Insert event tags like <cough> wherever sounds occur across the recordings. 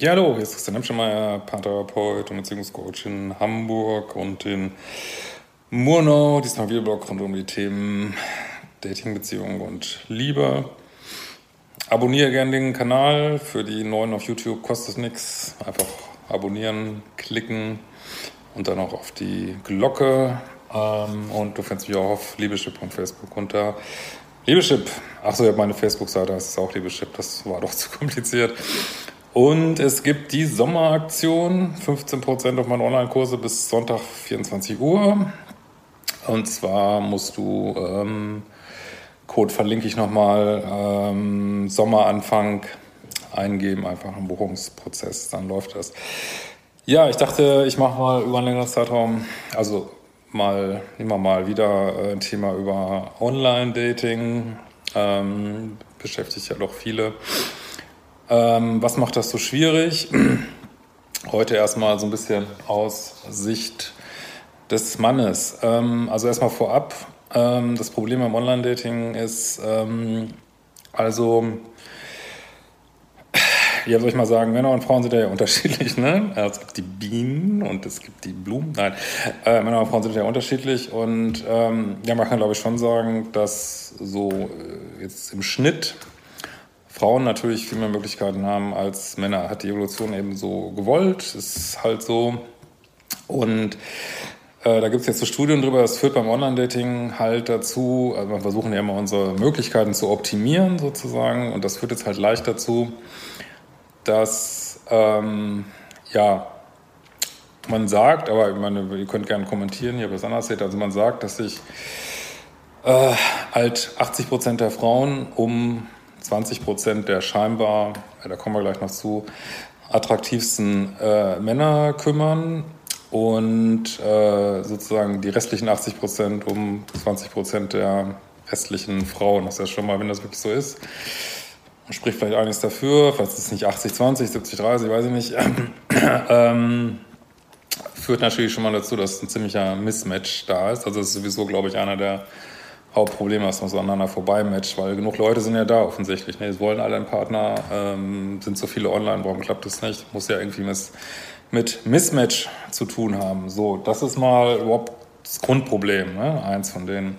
Ja, hallo, hier ist Christian Hemschemeyer, Paartherapeut und Beziehungscoach in Hamburg und in Murnau. Diesmal Videoblog rund um die Themen Dating, Beziehung und Liebe. Abonniere gerne den Kanal. Für die Neuen auf YouTube kostet nichts. Einfach abonnieren, klicken und dann auch auf die Glocke. Ähm, und du findest mich auch auf Liebeschip.facebook unter Liebeschip. Achso, ich habe meine Facebook-Seite, das ist auch Liebeschip. Das war doch zu kompliziert. Und es gibt die Sommeraktion, 15% auf meine Online-Kurse bis Sonntag 24 Uhr. Und zwar musst du ähm, Code verlinke ich nochmal. Ähm, Sommeranfang eingeben, einfach im Buchungsprozess, dann läuft das. Ja, ich dachte, ich mache mal über einen längeren Zeitraum, also mal immer mal wieder äh, ein Thema über Online-Dating. Ähm, beschäftigt ja doch viele. Ähm, was macht das so schwierig? <clears throat> Heute erstmal so ein bisschen aus Sicht des Mannes. Ähm, also erstmal vorab, ähm, das Problem beim Online-Dating ist, ähm, also, ja, soll ich mal sagen, Männer und Frauen sind ja <laughs> unterschiedlich, ne? Also, es gibt die Bienen und es gibt die Blumen. Nein, äh, Männer und Frauen sind ja unterschiedlich und ähm, ja, man kann glaube ich schon sagen, dass so äh, jetzt im Schnitt Frauen natürlich viel mehr Möglichkeiten haben als Männer. Hat die Evolution eben so gewollt, ist halt so. Und äh, da gibt es jetzt so Studien drüber, das führt beim Online-Dating halt dazu, also wir versuchen ja immer unsere Möglichkeiten zu optimieren sozusagen und das führt jetzt halt leicht dazu, dass ähm, ja, man sagt, aber ich meine, ihr könnt gerne kommentieren hier, was anders seht, also man sagt, dass sich äh, halt 80 Prozent der Frauen um 20 Prozent der scheinbar, da kommen wir gleich noch zu, attraktivsten äh, Männer kümmern und äh, sozusagen die restlichen 80 Prozent um 20 Prozent der restlichen Frauen. Das ist ja schon mal, wenn das wirklich so ist, spricht vielleicht einiges dafür, falls es nicht 80, 20, 70, 30, weiß ich nicht, <clears throat> ähm, führt natürlich schon mal dazu, dass ein ziemlicher Mismatch da ist. Also das ist sowieso, glaube ich, einer der Hauptprobleme, dass man so aneinander vorbei matcht, weil genug Leute sind ja da offensichtlich. Ne? Es wollen alle einen Partner, ähm, sind so viele online, warum klappt das nicht? Muss ja irgendwie miss mit Mismatch zu tun haben. So, das ist mal überhaupt das Grundproblem, ne? eins von denen.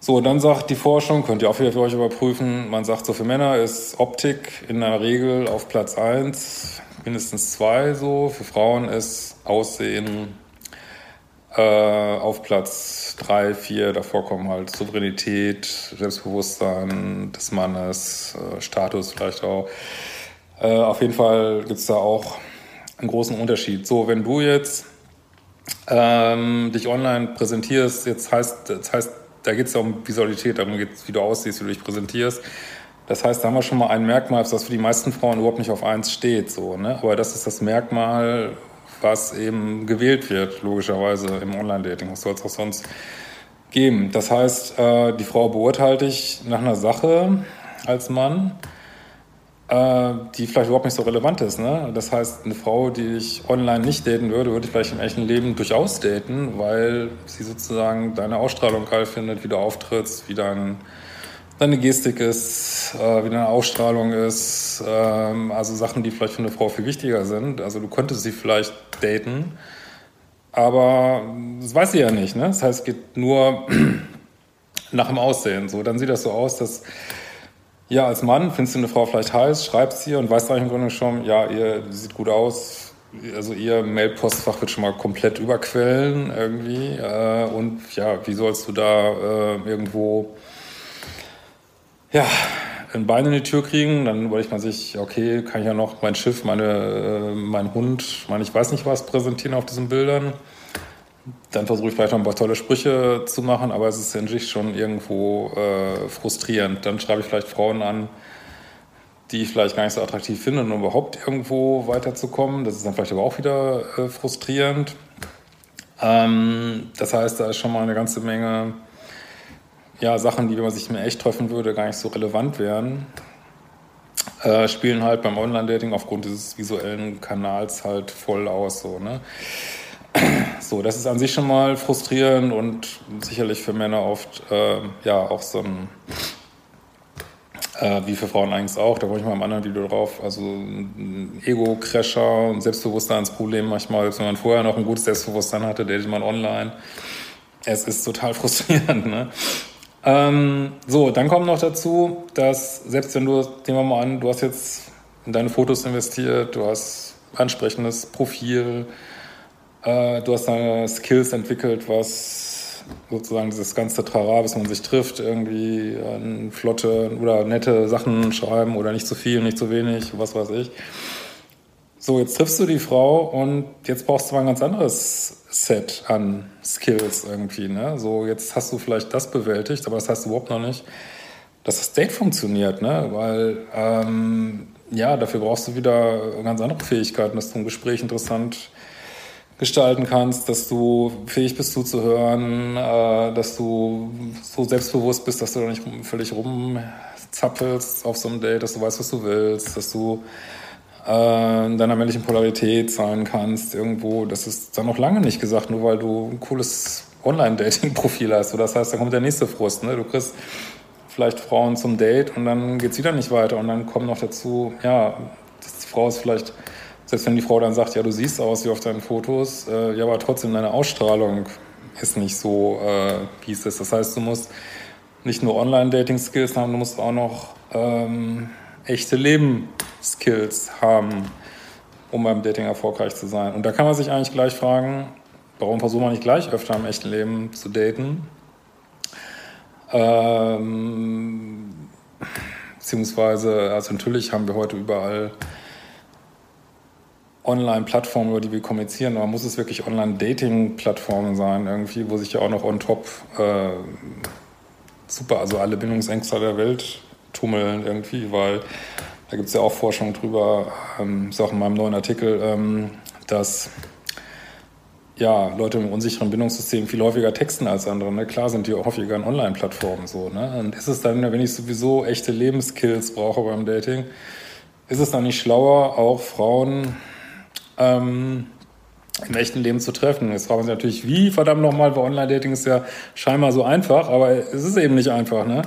So, dann sagt die Forschung, könnt ihr auch wieder für euch überprüfen, man sagt so, für Männer ist Optik in der Regel auf Platz 1, mindestens 2 so, für Frauen ist Aussehen äh, auf Platz 3, 4, davor kommen halt Souveränität, Selbstbewusstsein des Mannes, äh, Status vielleicht auch. Äh, auf jeden Fall gibt es da auch einen großen Unterschied. So, wenn du jetzt ähm, dich online präsentierst, jetzt heißt, das heißt, da geht es ja um Visualität, darum geht es, wie du aussiehst, wie du dich präsentierst. Das heißt, da haben wir schon mal ein Merkmal, das für die meisten Frauen überhaupt nicht auf eins steht. So, ne? Aber das ist das Merkmal, was eben gewählt wird, logischerweise im Online-Dating. Was soll es auch sonst geben? Das heißt, äh, die Frau beurteilt dich nach einer Sache als Mann äh, die vielleicht überhaupt nicht so relevant ist. Ne? Das heißt, eine Frau, die ich online nicht daten würde, würde ich vielleicht im echten Leben durchaus daten, weil sie sozusagen deine Ausstrahlung geil findet, wie du auftrittst, wie dein, deine Gestik ist, äh, wie deine Ausstrahlung ist. Ähm, also Sachen, die vielleicht für eine Frau viel wichtiger sind. Also du könntest sie vielleicht daten, aber das weiß sie ja nicht. Ne? Das heißt, es geht nur <clears throat> nach dem Aussehen. So, dann sieht das so aus, dass ja, als Mann findest du eine Frau vielleicht heiß, schreibst sie und weißt eigentlich im Grunde schon, ja, ihr sieht gut aus. Also ihr Mailpostfach wird schon mal komplett überquellen irgendwie. Äh, und ja, wie sollst du da äh, irgendwo ja, ein Bein in die Tür kriegen? Dann überlegt man sich, okay, kann ich ja noch mein Schiff, meine, äh, mein Hund, mein ich weiß nicht was präsentieren auf diesen Bildern. Dann versuche ich vielleicht noch ein paar tolle Sprüche zu machen, aber es ist in sich schon irgendwo äh, frustrierend. Dann schreibe ich vielleicht Frauen an, die ich vielleicht gar nicht so attraktiv finde, um überhaupt irgendwo weiterzukommen. Das ist dann vielleicht aber auch wieder äh, frustrierend. Ähm, das heißt, da ist schon mal eine ganze Menge ja, Sachen, die, wenn man sich mir echt treffen würde, gar nicht so relevant wären. Äh, spielen halt beim Online-Dating aufgrund dieses visuellen Kanals halt voll aus. So, ne? so, das ist an sich schon mal frustrierend und sicherlich für Männer oft äh, ja auch so ein äh, wie für Frauen eigentlich auch, da komme ich mal im anderen Video drauf. Also ein Ego-Crasher, ein Selbstbewusstseinsproblem manchmal, selbst wenn man vorher noch ein gutes Selbstbewusstsein hatte, datet man online. Es ist total <laughs> frustrierend, ne? Ähm, so, dann kommt noch dazu, dass selbst wenn du, nehmen wir mal an, du hast jetzt in deine Fotos investiert, du hast ansprechendes Profil, äh, du hast deine Skills entwickelt, was sozusagen dieses ganze Trara, bis man sich trifft, irgendwie flotte oder nette Sachen schreiben oder nicht zu viel, nicht zu wenig, was weiß ich. So, jetzt triffst du die Frau und jetzt brauchst du mal ein ganz anderes Set an Skills irgendwie. Ne? So, jetzt hast du vielleicht das bewältigt, aber das heißt überhaupt noch nicht, dass das Date funktioniert, ne? Weil ähm, ja, dafür brauchst du wieder ganz andere Fähigkeiten, dass du ein Gespräch interessant gestalten kannst, dass du fähig bist zuzuhören, äh, dass du so selbstbewusst bist, dass du da nicht völlig rumzappelst auf so einem Date, dass du weißt, was du willst, dass du in deiner männlichen Polarität sein kannst irgendwo. Das ist dann noch lange nicht gesagt, nur weil du ein cooles Online-Dating-Profil hast. So, das heißt, dann kommt der nächste Frust. Ne? Du kriegst vielleicht Frauen zum Date und dann geht's wieder nicht weiter und dann kommt noch dazu, ja, die Frau ist vielleicht selbst wenn die Frau dann sagt, ja, du siehst aus wie auf deinen Fotos, äh, ja, aber trotzdem deine Ausstrahlung ist nicht so, äh, wie es ist. Das heißt, du musst nicht nur Online-Dating-Skills haben, du musst auch noch ähm, echte Leben-Skills haben, um beim Dating erfolgreich zu sein. Und da kann man sich eigentlich gleich fragen, warum versucht man nicht gleich öfter im echten Leben zu daten? Ähm, beziehungsweise, also natürlich haben wir heute überall Online-Plattformen, über die wir kommunizieren, aber muss es wirklich Online-Dating-Plattformen sein, irgendwie, wo sich ja auch noch on top äh, super, also alle Bindungsängste der Welt tummeln irgendwie, weil da gibt es ja auch Forschung drüber, ähm, ist auch in meinem neuen Artikel, ähm, dass ja, Leute mit unsicheren Bindungssystemen viel häufiger texten als andere. Ne? Klar sind die auch häufiger in Online-Plattformen so. Ne? Und ist es dann, wenn ich sowieso echte Lebenskills brauche beim Dating, ist es dann nicht schlauer, auch Frauen ähm, im echten Leben zu treffen. Jetzt fragen Sie natürlich, wie verdammt nochmal, weil Online-Dating ist ja scheinbar so einfach, aber es ist eben nicht einfach, ne?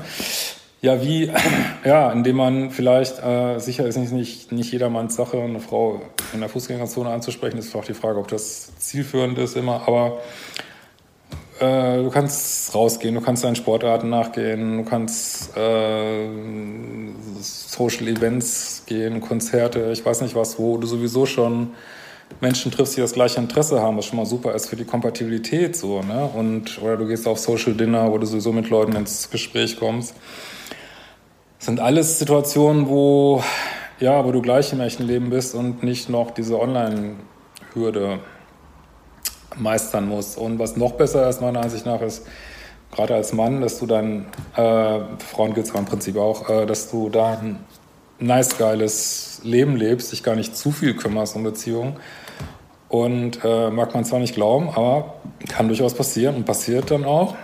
Ja, wie, <clears throat> ja, indem man vielleicht, äh, sicher ist nicht, nicht, nicht jedermanns Sache, eine Frau in der Fußgängerzone anzusprechen, ist auch die Frage, ob das zielführend ist immer, aber äh, du kannst rausgehen, du kannst deinen Sportarten nachgehen, du kannst äh, Social Events gehen, Konzerte, ich weiß nicht was, wo du sowieso schon Menschen triffst, die das gleiche Interesse haben, was schon mal super ist für die Kompatibilität so, ne? Und oder du gehst auf Social Dinner, wo du sowieso mit Leuten ins Gespräch kommst. Sind alles Situationen, wo ja, wo du gleich im echten Leben bist und nicht noch diese Online-Hürde meistern musst. Und was noch besser ist, meiner Ansicht nach, ist, gerade als Mann, dass du dann, äh, Frauen gilt es im Prinzip auch, äh, dass du da ein nice, geiles Leben lebst, dich gar nicht zu viel kümmerst um Beziehungen, und äh, mag man zwar nicht glauben, aber kann durchaus passieren und passiert dann auch,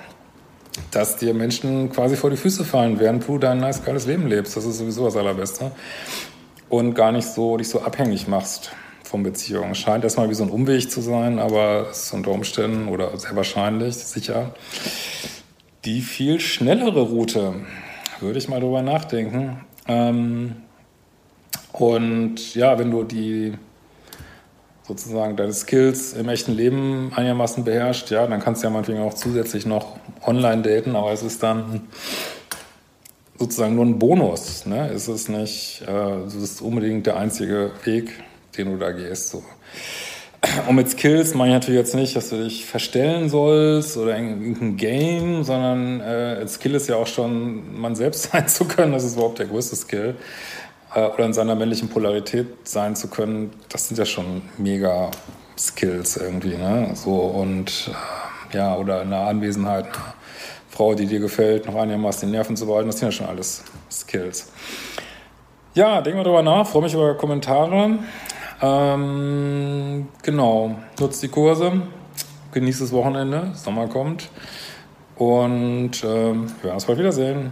dass dir Menschen quasi vor die Füße fallen, während du dein nice, geiles Leben lebst. Das ist sowieso das Allerbeste. Und gar nicht so, dich so abhängig machst von Beziehungen. Scheint erstmal wie so ein Umweg zu sein, aber es ist unter Umständen oder sehr wahrscheinlich, sicher, die viel schnellere Route. Würde ich mal drüber nachdenken. Ähm, und ja, wenn du die sozusagen deine Skills im echten Leben einigermaßen beherrscht, ja, dann kannst du ja manchmal auch zusätzlich noch online daten, aber es ist dann sozusagen nur ein Bonus. Ne? Es ist nicht, äh, es ist unbedingt der einzige Weg, den du da gehst. So. Und mit Skills meine ich natürlich jetzt nicht, dass du dich verstellen sollst oder irgendein Game, sondern äh, Skill ist ja auch schon, man selbst <laughs> sein zu können. Das ist überhaupt der größte Skill oder in seiner männlichen Polarität sein zu können, das sind ja schon mega Skills irgendwie, ne? So und äh, ja, oder in der Anwesenheit einer Frau, die dir gefällt, noch einigermaßen die Nerven zu behalten, das sind ja schon alles Skills. Ja, denken wir drüber nach. Freue mich über Kommentare. Ähm, genau, nutzt die Kurse, genießt das Wochenende, Sommer kommt und ähm, wir werden uns bald wiedersehen.